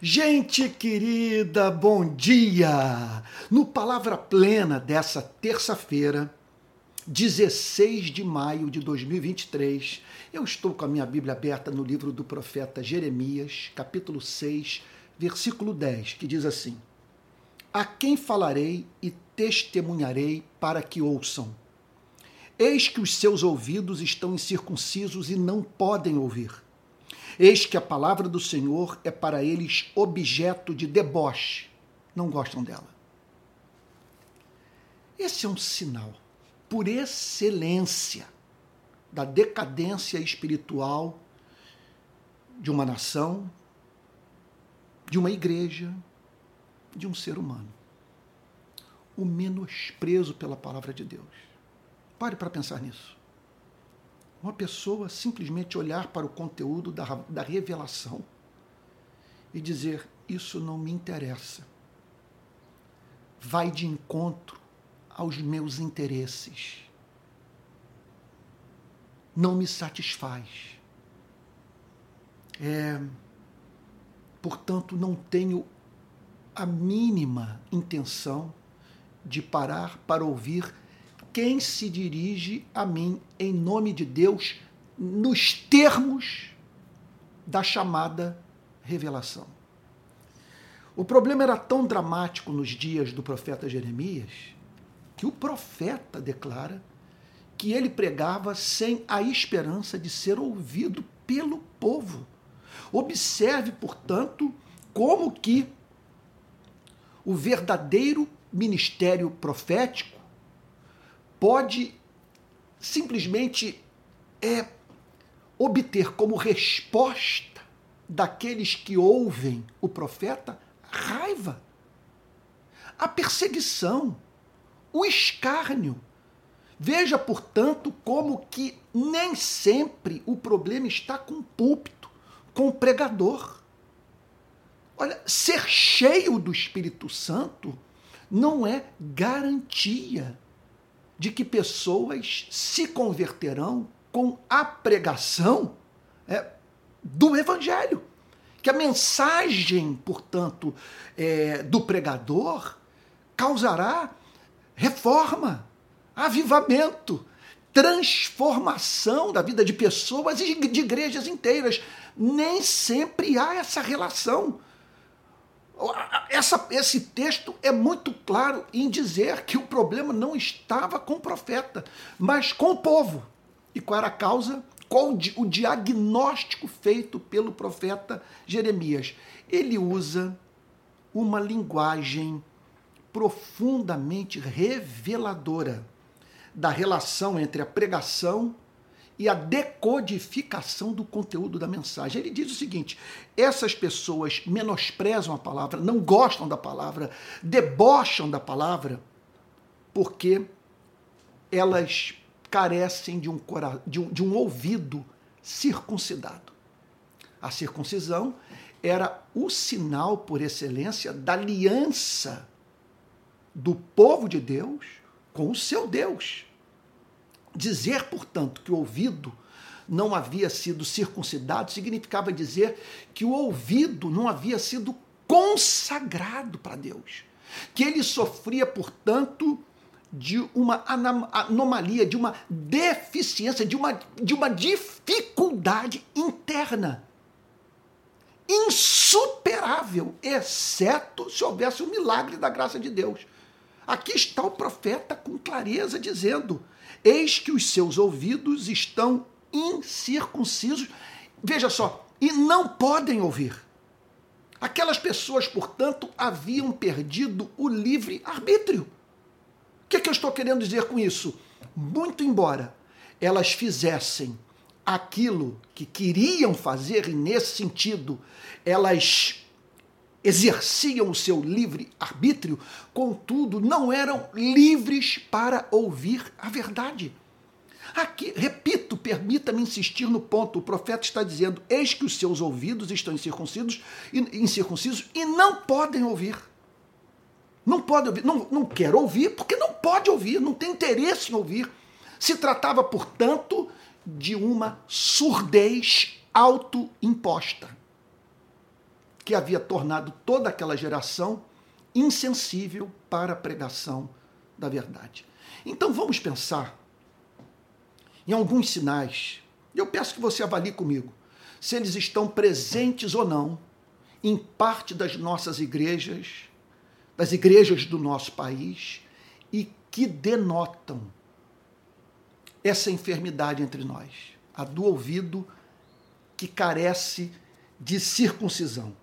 Gente querida, bom dia! No Palavra Plena dessa terça-feira, 16 de maio de 2023, eu estou com a minha Bíblia aberta no livro do profeta Jeremias, capítulo 6, versículo 10, que diz assim: A quem falarei e testemunharei para que ouçam? Eis que os seus ouvidos estão incircuncisos e não podem ouvir Eis que a palavra do Senhor é para eles objeto de deboche. Não gostam dela. Esse é um sinal, por excelência, da decadência espiritual de uma nação, de uma igreja, de um ser humano. O menosprezo pela palavra de Deus. Pare para pensar nisso. Uma pessoa simplesmente olhar para o conteúdo da, da revelação e dizer: Isso não me interessa. Vai de encontro aos meus interesses. Não me satisfaz. É, portanto, não tenho a mínima intenção de parar para ouvir quem se dirige a mim em nome de Deus nos termos da chamada revelação. O problema era tão dramático nos dias do profeta Jeremias que o profeta declara que ele pregava sem a esperança de ser ouvido pelo povo. Observe, portanto, como que o verdadeiro ministério profético pode simplesmente é, obter como resposta daqueles que ouvem o profeta raiva, a perseguição, o escárnio. Veja, portanto, como que nem sempre o problema está com o púlpito, com o pregador. Olha, ser cheio do Espírito Santo não é garantia de que pessoas se converterão com a pregação é, do Evangelho. Que a mensagem, portanto, é, do pregador causará reforma, avivamento, transformação da vida de pessoas e de igrejas inteiras. Nem sempre há essa relação. Essa, esse texto é muito claro em dizer que o problema não estava com o profeta, mas com o povo. E qual era a causa? Qual o diagnóstico feito pelo profeta Jeremias? Ele usa uma linguagem profundamente reveladora da relação entre a pregação e a decodificação do conteúdo da mensagem. Ele diz o seguinte: essas pessoas menosprezam a palavra, não gostam da palavra, debocham da palavra, porque elas carecem de um, de um, de um ouvido circuncidado. A circuncisão era o sinal por excelência da aliança do povo de Deus com o seu Deus. Dizer, portanto, que o ouvido não havia sido circuncidado significava dizer que o ouvido não havia sido consagrado para Deus. Que ele sofria, portanto, de uma anomalia, de uma deficiência, de uma, de uma dificuldade interna insuperável, exceto se houvesse o milagre da graça de Deus. Aqui está o profeta com clareza dizendo: Eis que os seus ouvidos estão incircuncisos. Veja só, e não podem ouvir. Aquelas pessoas, portanto, haviam perdido o livre arbítrio. O que, é que eu estou querendo dizer com isso? Muito embora elas fizessem aquilo que queriam fazer, e nesse sentido elas exerciam o seu livre arbítrio, contudo, não eram livres para ouvir a verdade. Aqui, repito, permita-me insistir no ponto. O profeta está dizendo: eis que os seus ouvidos estão incircuncisos, incircuncisos e não podem ouvir. Não pode ouvir, não, não quer ouvir, porque não pode ouvir, não tem interesse em ouvir. Se tratava, portanto, de uma surdez autoimposta que havia tornado toda aquela geração insensível para a pregação da verdade. Então vamos pensar em alguns sinais. Eu peço que você avalie comigo se eles estão presentes ou não em parte das nossas igrejas, das igrejas do nosso país e que denotam essa enfermidade entre nós, a do ouvido que carece de circuncisão.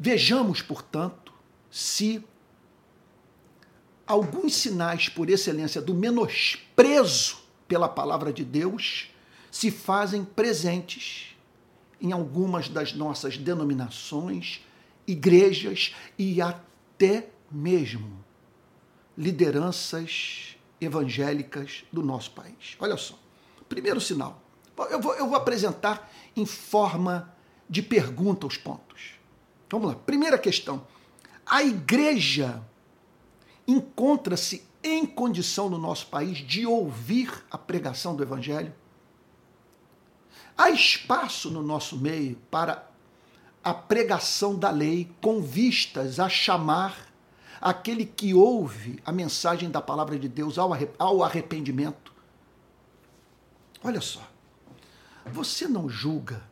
Vejamos, portanto, se alguns sinais por excelência do menosprezo pela palavra de Deus se fazem presentes em algumas das nossas denominações, igrejas e até mesmo lideranças evangélicas do nosso país. Olha só, primeiro sinal. Eu vou, eu vou apresentar em forma de pergunta os pontos. Vamos lá. Primeira questão. A igreja encontra-se em condição no nosso país de ouvir a pregação do evangelho? Há espaço no nosso meio para a pregação da lei com vistas a chamar aquele que ouve a mensagem da palavra de Deus ao arrependimento. Olha só, você não julga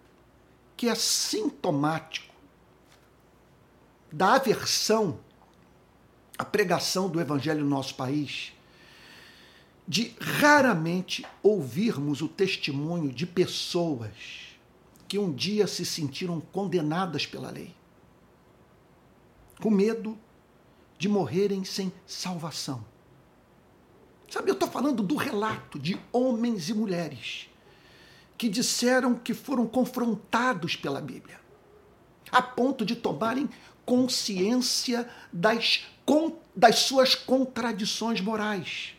que é sintomático da aversão à pregação do evangelho no nosso país de raramente ouvirmos o testemunho de pessoas que um dia se sentiram condenadas pela lei, com medo de morrerem sem salvação. Sabe, eu estou falando do relato de homens e mulheres que disseram que foram confrontados pela Bíblia, a ponto de tomarem consciência das, das suas contradições morais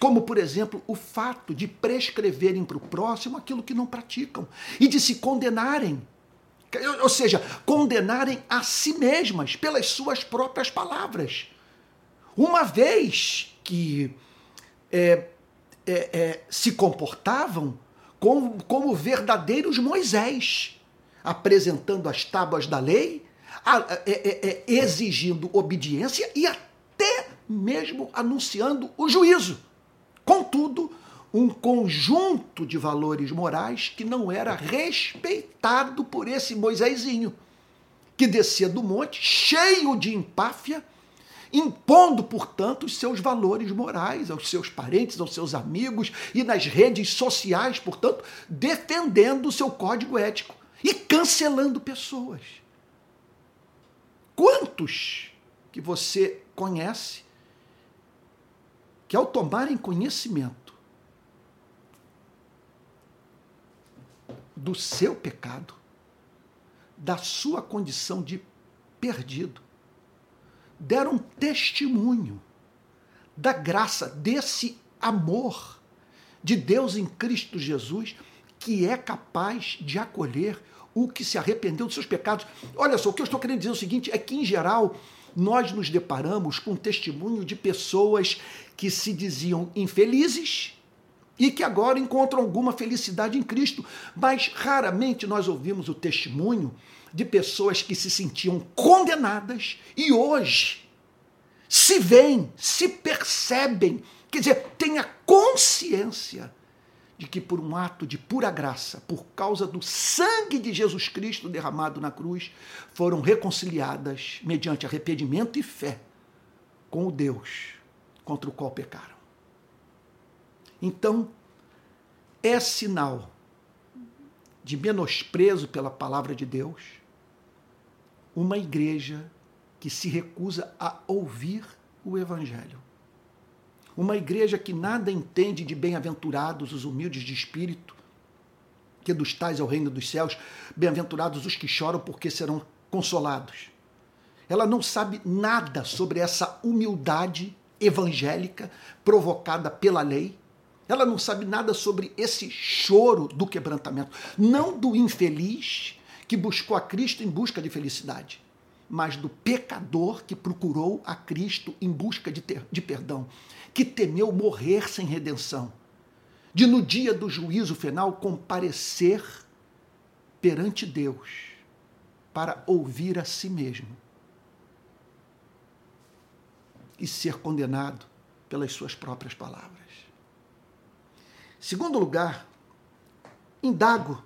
como, por exemplo, o fato de prescreverem para o próximo aquilo que não praticam e de se condenarem, ou seja, condenarem a si mesmas pelas suas próprias palavras. Uma vez que é, é, é, se comportavam como, como verdadeiros Moisés, apresentando as tábuas da lei, exigindo obediência e até mesmo anunciando o juízo. Contudo, um conjunto de valores morais que não era respeitado por esse Moisésinho, que descia do monte cheio de empáfia, impondo, portanto, os seus valores morais aos seus parentes, aos seus amigos e nas redes sociais, portanto, defendendo o seu código ético e cancelando pessoas. Quantos que você conhece que ao tomarem conhecimento do seu pecado, da sua condição de perdido, deram testemunho da graça, desse amor de Deus em Cristo Jesus, que é capaz de acolher o que se arrependeu dos seus pecados. Olha só, o que eu estou querendo dizer é o seguinte: é que, em geral, nós nos deparamos com testemunho de pessoas que se diziam infelizes e que agora encontram alguma felicidade em Cristo, mas raramente nós ouvimos o testemunho de pessoas que se sentiam condenadas e hoje se veem, se percebem, quer dizer, têm a consciência de que por um ato de pura graça, por causa do sangue de Jesus Cristo derramado na cruz, foram reconciliadas mediante arrependimento e fé com o Deus contra o qual pecaram. Então, é sinal de menosprezo pela palavra de Deus uma igreja que se recusa a ouvir o Evangelho. Uma igreja que nada entende de bem-aventurados os humildes de espírito, que dos tais é o reino dos céus, bem-aventurados os que choram porque serão consolados. Ela não sabe nada sobre essa humildade evangélica provocada pela lei. Ela não sabe nada sobre esse choro do quebrantamento, não do infeliz que buscou a Cristo em busca de felicidade, mas do pecador que procurou a Cristo em busca de, ter, de perdão, que temeu morrer sem redenção, de no dia do juízo final comparecer perante Deus para ouvir a si mesmo e ser condenado pelas suas próprias palavras. Segundo lugar, indago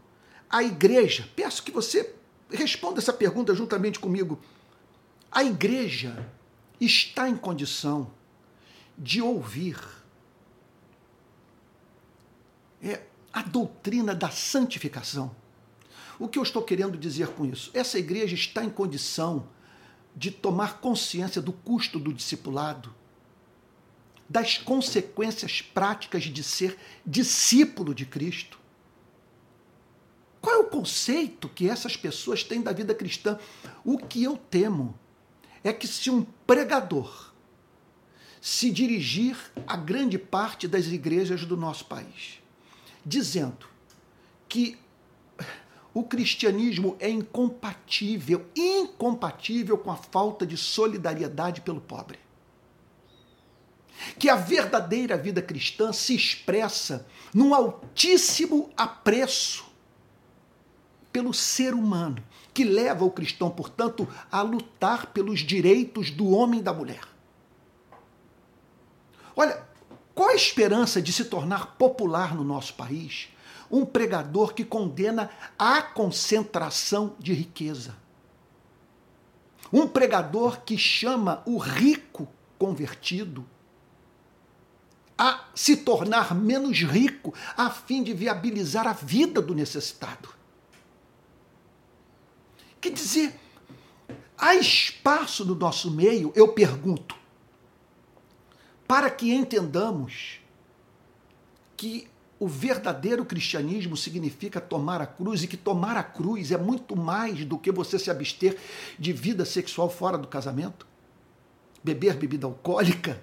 a igreja. Peço que você responda essa pergunta juntamente comigo. A igreja está em condição de ouvir é, a doutrina da santificação. O que eu estou querendo dizer com isso? Essa igreja está em condição de tomar consciência do custo do discipulado, das consequências práticas de ser discípulo de Cristo. Qual é o conceito que essas pessoas têm da vida cristã? O que eu temo é que se um pregador se dirigir a grande parte das igrejas do nosso país, dizendo que o cristianismo é incompatível, incompatível com a falta de solidariedade pelo pobre. Que a verdadeira vida cristã se expressa num altíssimo apreço pelo ser humano, que leva o cristão, portanto, a lutar pelos direitos do homem e da mulher. Olha, qual a esperança de se tornar popular no nosso país um pregador que condena a concentração de riqueza? Um pregador que chama o rico convertido a se tornar menos rico a fim de viabilizar a vida do necessitado. Quer dizer, há espaço no nosso meio, eu pergunto, para que entendamos que o verdadeiro cristianismo significa tomar a cruz e que tomar a cruz é muito mais do que você se abster de vida sexual fora do casamento, beber bebida alcoólica,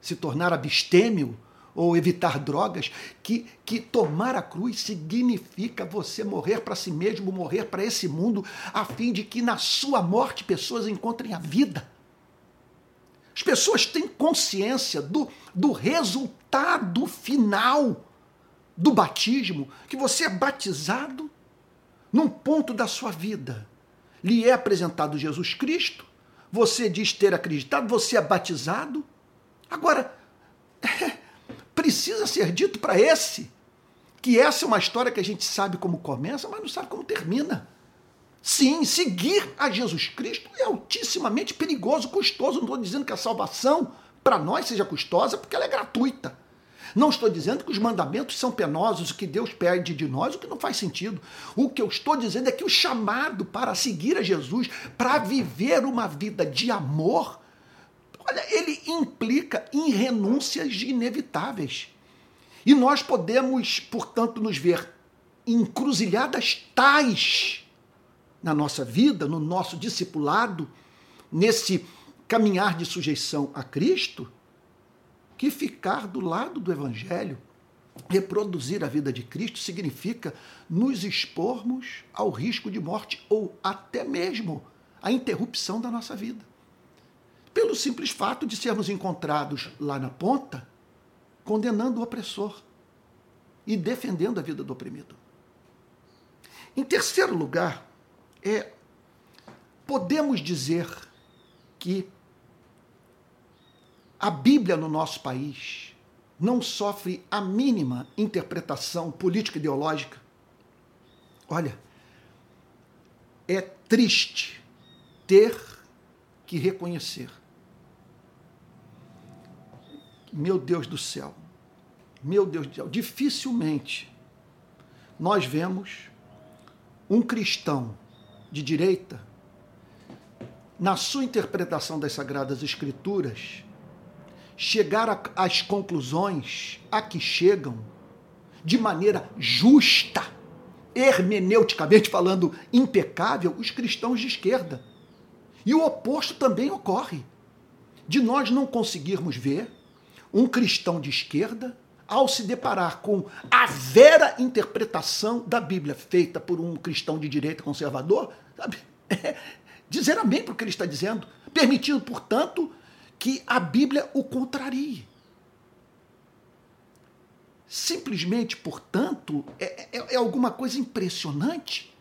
se tornar abstêmio ou evitar drogas, que, que tomar a cruz significa você morrer para si mesmo, morrer para esse mundo, a fim de que na sua morte pessoas encontrem a vida. As pessoas têm consciência do, do resultado final do batismo, que você é batizado num ponto da sua vida. Lhe é apresentado Jesus Cristo, você diz ter acreditado, você é batizado. Agora, precisa ser dito para esse que essa é uma história que a gente sabe como começa, mas não sabe como termina. Sim, seguir a Jesus Cristo é altissimamente perigoso, custoso. Não estou dizendo que a salvação para nós seja custosa, porque ela é gratuita. Não estou dizendo que os mandamentos são penosos, o que Deus pede de nós, o que não faz sentido. O que eu estou dizendo é que o chamado para seguir a Jesus, para viver uma vida de amor, Olha, ele implica em renúncias inevitáveis. E nós podemos, portanto, nos ver encruzilhadas tais na nossa vida, no nosso discipulado, nesse caminhar de sujeição a Cristo, que ficar do lado do Evangelho, reproduzir a vida de Cristo, significa nos expormos ao risco de morte ou até mesmo a interrupção da nossa vida pelo simples fato de sermos encontrados lá na ponta condenando o opressor e defendendo a vida do oprimido. Em terceiro lugar, é podemos dizer que a Bíblia no nosso país não sofre a mínima interpretação política ideológica. Olha, é triste ter que reconhecer meu Deus do céu, meu Deus do céu, dificilmente nós vemos um cristão de direita, na sua interpretação das Sagradas Escrituras, chegar às conclusões a que chegam de maneira justa, hermeneuticamente falando, impecável, os cristãos de esquerda. E o oposto também ocorre. De nós não conseguirmos ver um cristão de esquerda, ao se deparar com a vera interpretação da Bíblia feita por um cristão de direita conservador, sabe? É, dizer amém para o que ele está dizendo, permitindo, portanto, que a Bíblia o contrarie. Simplesmente, portanto, é, é, é alguma coisa impressionante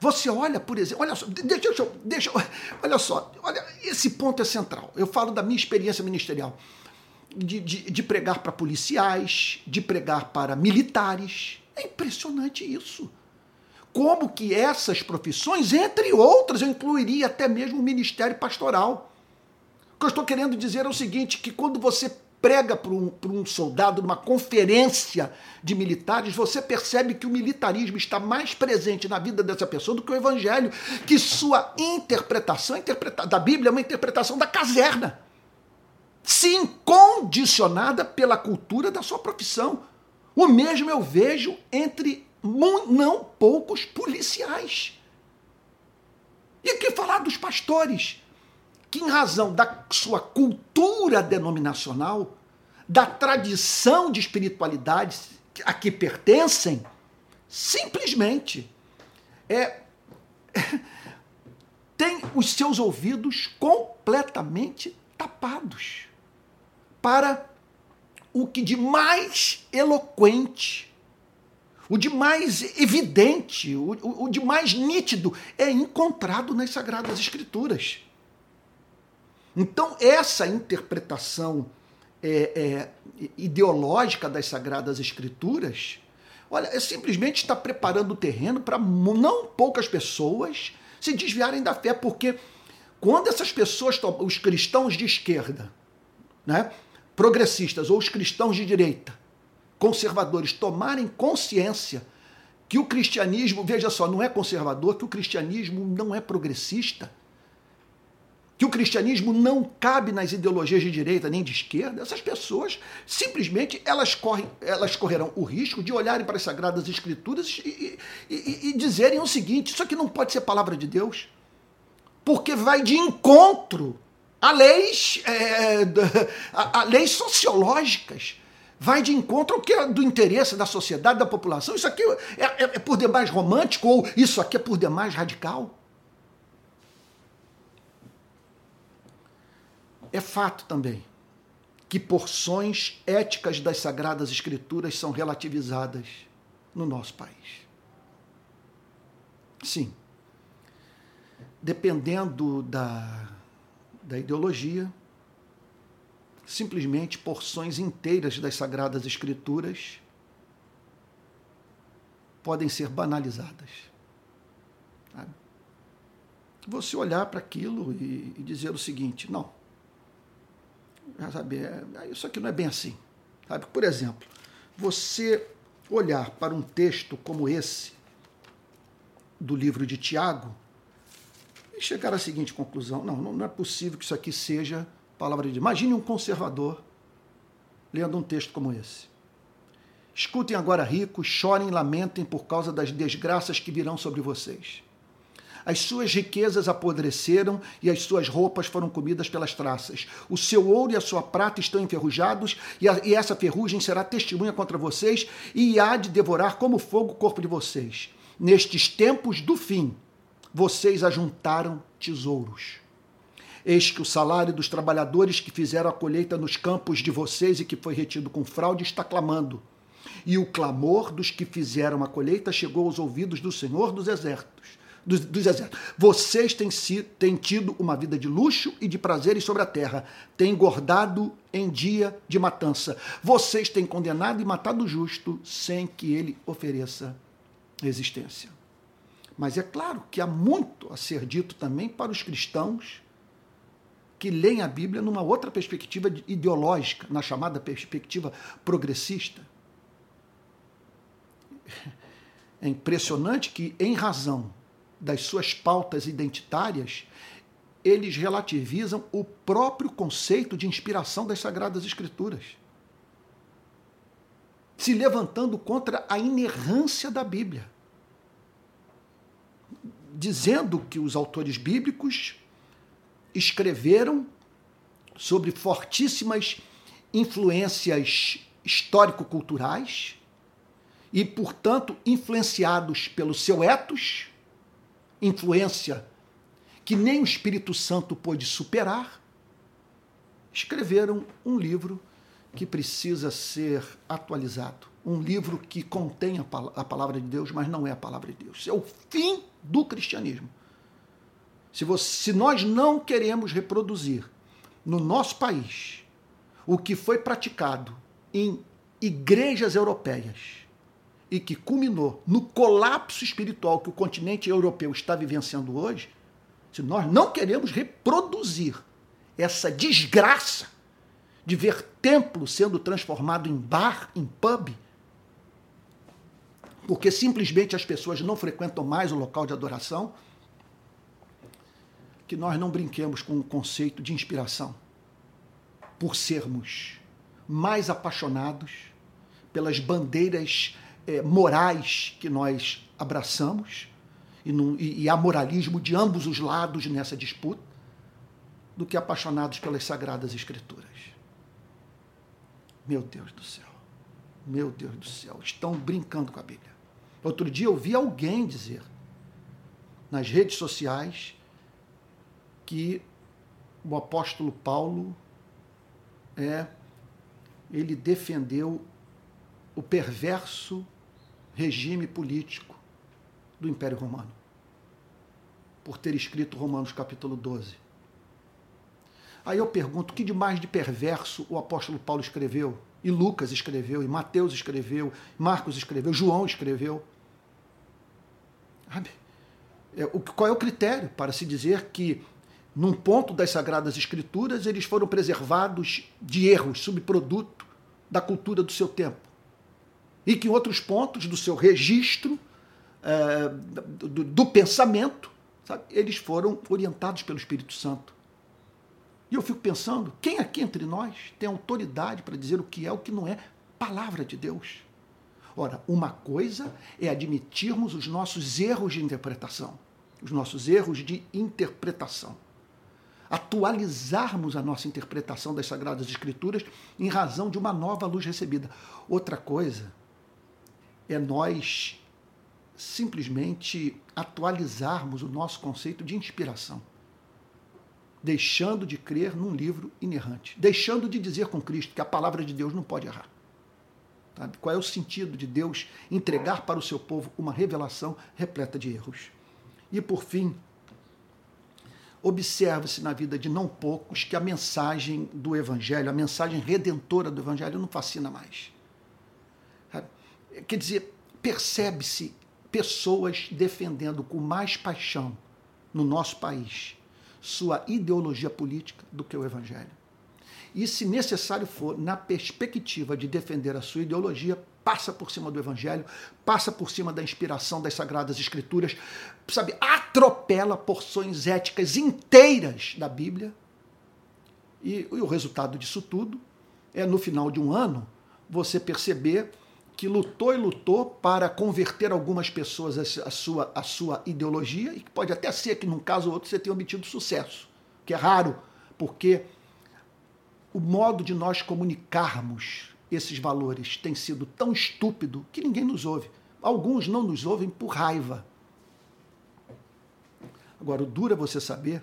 Você olha, por exemplo, olha só, deixa, deixa, olha só, olha, esse ponto é central. Eu falo da minha experiência ministerial. De, de, de pregar para policiais, de pregar para militares. É impressionante isso. Como que essas profissões, entre outras, eu incluiria até mesmo o ministério pastoral. O que eu estou querendo dizer é o seguinte: que quando você prega para um, um soldado numa conferência de militares, você percebe que o militarismo está mais presente na vida dessa pessoa do que o evangelho, que sua interpretação interpreta da Bíblia é uma interpretação da caserna. Sim, condicionada pela cultura da sua profissão. O mesmo eu vejo entre não poucos policiais. E que falar dos pastores? que, em razão da sua cultura denominacional, da tradição de espiritualidade a que pertencem, simplesmente é, tem os seus ouvidos completamente tapados para o que de mais eloquente, o de mais evidente, o, o, de mais nítido é encontrado nas Sagradas Escrituras. Então, essa interpretação é, é, ideológica das Sagradas Escrituras, olha, é simplesmente está preparando o terreno para não poucas pessoas se desviarem da fé, porque quando essas pessoas, os cristãos de esquerda, né, progressistas ou os cristãos de direita, conservadores, tomarem consciência que o cristianismo, veja só, não é conservador, que o cristianismo não é progressista, que o cristianismo não cabe nas ideologias de direita nem de esquerda, essas pessoas simplesmente elas, correm, elas correrão o risco de olharem para as Sagradas Escrituras e, e, e dizerem o seguinte: isso aqui não pode ser palavra de Deus, porque vai de encontro a leis, é, a, a leis sociológicas vai de encontro ao que é do interesse da sociedade, da população. Isso aqui é, é, é, por demais romântico ou isso aqui é por demais radical. É fato também que porções éticas das Sagradas Escrituras são relativizadas no nosso país. Sim. Dependendo da, da ideologia, simplesmente porções inteiras das Sagradas Escrituras podem ser banalizadas. Você olhar para aquilo e, e dizer o seguinte: não, sabe, é, isso aqui não é bem assim. Sabe? Por exemplo, você olhar para um texto como esse, do livro de Tiago, e chegar à seguinte conclusão: não, não é possível que isso aqui seja palavra de. Imagine um conservador lendo um texto como esse. Escutem agora, ricos, chorem e lamentem por causa das desgraças que virão sobre vocês. As suas riquezas apodreceram e as suas roupas foram comidas pelas traças. O seu ouro e a sua prata estão enferrujados, e, a, e essa ferrugem será testemunha contra vocês e há de devorar como fogo o corpo de vocês. Nestes tempos do fim, vocês ajuntaram tesouros. Eis que o salário dos trabalhadores que fizeram a colheita nos campos de vocês e que foi retido com fraude está clamando. E o clamor dos que fizeram a colheita chegou aos ouvidos do Senhor dos Exércitos dos, dos exércitos. Vocês têm, si, têm tido uma vida de luxo e de prazeres sobre a terra, têm engordado em dia de matança. Vocês têm condenado e matado o justo sem que ele ofereça resistência. Mas é claro que há muito a ser dito também para os cristãos que leem a Bíblia numa outra perspectiva ideológica, na chamada perspectiva progressista. É impressionante que, em razão das suas pautas identitárias, eles relativizam o próprio conceito de inspiração das Sagradas Escrituras, se levantando contra a inerrância da Bíblia, dizendo que os autores bíblicos escreveram sobre fortíssimas influências histórico-culturais e, portanto, influenciados pelo seu etos influência que nem o Espírito Santo pôde superar, escreveram um livro que precisa ser atualizado. um livro que contém a palavra de Deus, mas não é a palavra de Deus. É o fim do cristianismo. Se, você, se nós não queremos reproduzir no nosso país o que foi praticado em igrejas europeias e que culminou no colapso espiritual que o continente europeu está vivenciando hoje, se nós não queremos reproduzir essa desgraça de ver templo sendo transformado em bar, em pub, porque simplesmente as pessoas não frequentam mais o local de adoração, que nós não brinquemos com o conceito de inspiração, por sermos mais apaixonados pelas bandeiras eh, morais que nós abraçamos, e, no, e, e há moralismo de ambos os lados nessa disputa, do que apaixonados pelas sagradas escrituras. Meu Deus do céu. Meu Deus do céu. Estão brincando com a Bíblia. Outro dia eu vi alguém dizer nas redes sociais que o apóstolo Paulo é ele defendeu o perverso regime político do Império Romano por ter escrito Romanos capítulo 12. Aí eu pergunto, que de mais de perverso o apóstolo Paulo escreveu? E Lucas escreveu, e Mateus escreveu, Marcos escreveu, João escreveu. Sabe? É, qual é o critério para se dizer que, num ponto das Sagradas Escrituras, eles foram preservados de erros, subproduto da cultura do seu tempo? E que em outros pontos do seu registro é, do, do, pensamento, sabe, eles foram orientados pelo Espírito Santo. E eu fico pensando, quem aqui entre nós tem autoridade para dizer o que é o que não é palavra de Deus? Ora, uma coisa é admitirmos os nossos erros de interpretação, os nossos erros de interpretação. Atualizarmos a nossa interpretação das Sagradas Escrituras em razão de uma nova luz recebida. Outra coisa é nós simplesmente atualizarmos o nosso conceito de inspiração deixando de crer num livro inerrante, deixando de dizer com Cristo que a palavra de Deus não pode errar. Sabe? Qual é o sentido de Deus entregar para o seu povo uma revelação repleta de erros? E por fim, observa-se na vida de não poucos que a mensagem do Evangelho, a mensagem redentora do Evangelho, não fascina mais. Quer dizer, percebe-se pessoas defendendo com mais paixão no nosso país sua ideologia política do que o Evangelho. E, se necessário for, na perspectiva de defender a sua ideologia, passa por cima do Evangelho, passa por cima da inspiração das Sagradas Escrituras, sabe, atropela porções éticas inteiras da Bíblia. E, e o resultado disso tudo é, no final de um ano, você perceber que lutou e lutou para converter algumas pessoas à sua, à sua ideologia, e pode até ser que num caso ou outro você tenha obtido sucesso, que é raro, porque o modo de nós comunicarmos esses valores tem sido tão estúpido que ninguém nos ouve. Alguns não nos ouvem por raiva. Agora, o duro é você saber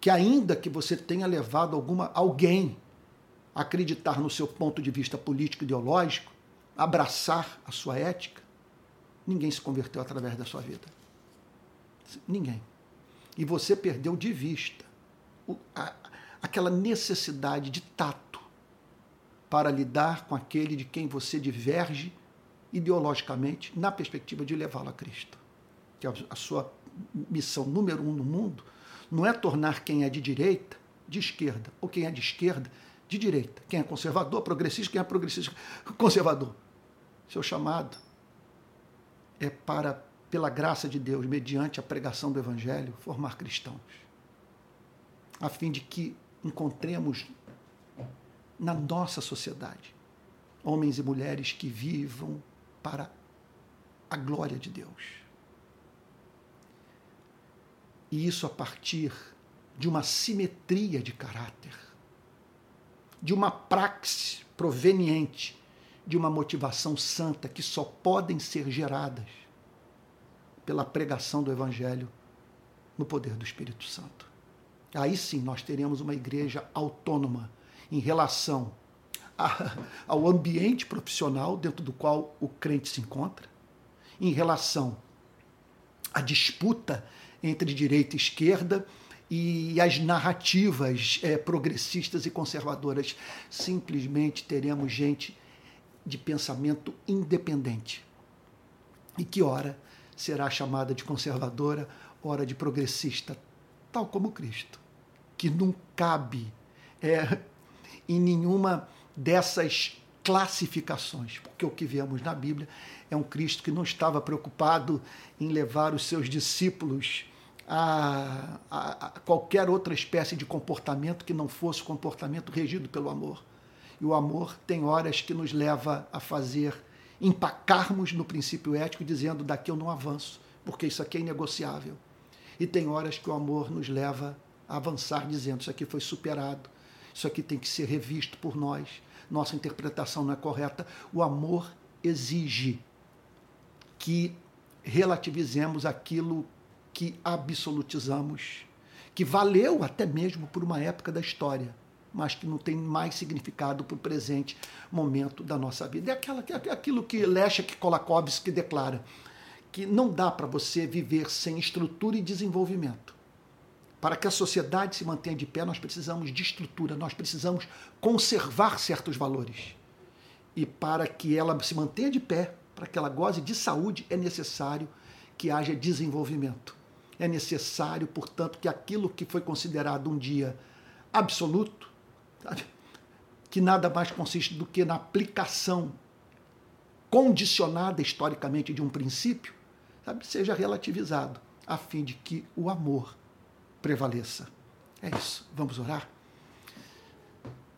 que ainda que você tenha levado alguma alguém a acreditar no seu ponto de vista político ideológico, abraçar a sua ética, ninguém se converteu através da sua vida. Ninguém. E você perdeu de vista a, aquela necessidade de tato para lidar com aquele de quem você diverge ideologicamente na perspectiva de levá-lo a Cristo. Que é a sua missão número um no mundo não é tornar quem é de direita de esquerda, ou quem é de esquerda de direita. Quem é conservador, progressista, quem é progressista, conservador. Seu chamado é para, pela graça de Deus, mediante a pregação do Evangelho, formar cristãos, a fim de que encontremos na nossa sociedade homens e mulheres que vivam para a glória de Deus. E isso a partir de uma simetria de caráter, de uma praxe proveniente de uma motivação santa que só podem ser geradas pela pregação do Evangelho no poder do Espírito Santo. Aí sim nós teremos uma igreja autônoma em relação a, ao ambiente profissional dentro do qual o crente se encontra, em relação à disputa entre direita e esquerda e as narrativas é, progressistas e conservadoras. Simplesmente teremos gente de pensamento independente. E que hora será chamada de conservadora, hora de progressista, tal como Cristo, que não cabe é, em nenhuma dessas classificações, porque o que vemos na Bíblia é um Cristo que não estava preocupado em levar os seus discípulos a, a, a, qualquer outra espécie de comportamento que não fosse comportamento regido pelo amor. E o amor tem horas que nos leva a fazer empacarmos no princípio ético, dizendo daqui eu não avanço, porque isso aqui é inegociável. E tem horas que o amor nos leva a avançar, dizendo isso aqui foi superado, isso aqui tem que ser revisto por nós, nossa interpretação não é correta. O amor exige que relativizemos aquilo que absolutizamos, que valeu até mesmo por uma época da história, mas que não tem mais significado para o presente momento da nossa vida. É aquela, é aquilo que Leszek Kolakowski declara, que não dá para você viver sem estrutura e desenvolvimento. Para que a sociedade se mantenha de pé, nós precisamos de estrutura, nós precisamos conservar certos valores. E para que ela se mantenha de pé, para que ela goze de saúde, é necessário que haja desenvolvimento. É necessário, portanto, que aquilo que foi considerado um dia absoluto, sabe? que nada mais consiste do que na aplicação condicionada historicamente de um princípio, sabe? seja relativizado, a fim de que o amor prevaleça. É isso. Vamos orar?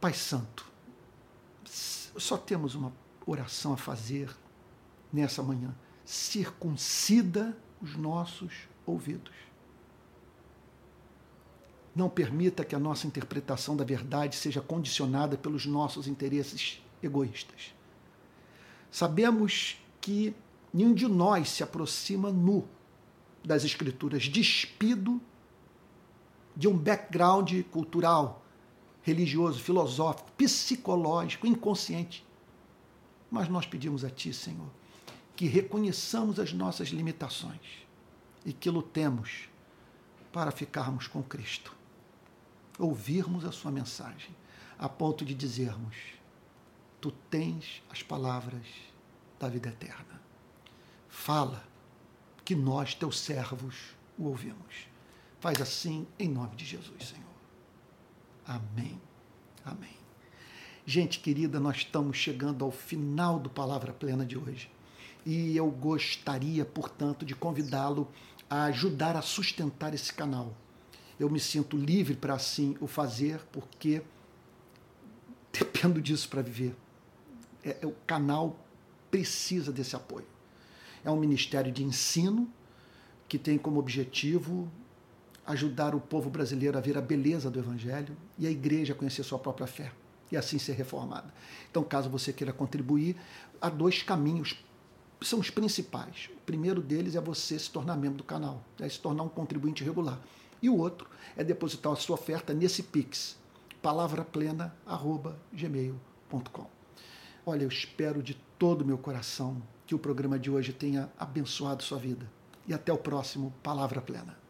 Pai Santo, só temos uma oração a fazer nessa manhã. Circuncida os nossos ouvidos. Não permita que a nossa interpretação da verdade seja condicionada pelos nossos interesses egoístas. Sabemos que nenhum de nós se aproxima nu das Escrituras, despido de um background cultural, religioso, filosófico, psicológico, inconsciente. Mas nós pedimos a Ti, Senhor, que reconheçamos as nossas limitações e que lutemos para ficarmos com Cristo. Ouvirmos a Sua mensagem, a ponto de dizermos: Tu tens as palavras da vida eterna. Fala, que nós, teus servos, o ouvimos. Faz assim em nome de Jesus, Senhor. Amém. Amém. Gente querida, nós estamos chegando ao final do Palavra Plena de hoje. E eu gostaria, portanto, de convidá-lo a ajudar a sustentar esse canal. Eu me sinto livre para assim o fazer, porque dependo disso para viver. É, é, o canal precisa desse apoio. É um ministério de ensino que tem como objetivo ajudar o povo brasileiro a ver a beleza do Evangelho e a igreja a conhecer sua própria fé e assim ser reformada. Então, caso você queira contribuir, há dois caminhos, são os principais. O primeiro deles é você se tornar membro do canal, é se tornar um contribuinte regular. E o outro é depositar a sua oferta nesse Pix, palavraplena.gmail.com. Olha, eu espero de todo o meu coração que o programa de hoje tenha abençoado sua vida. E até o próximo Palavra Plena.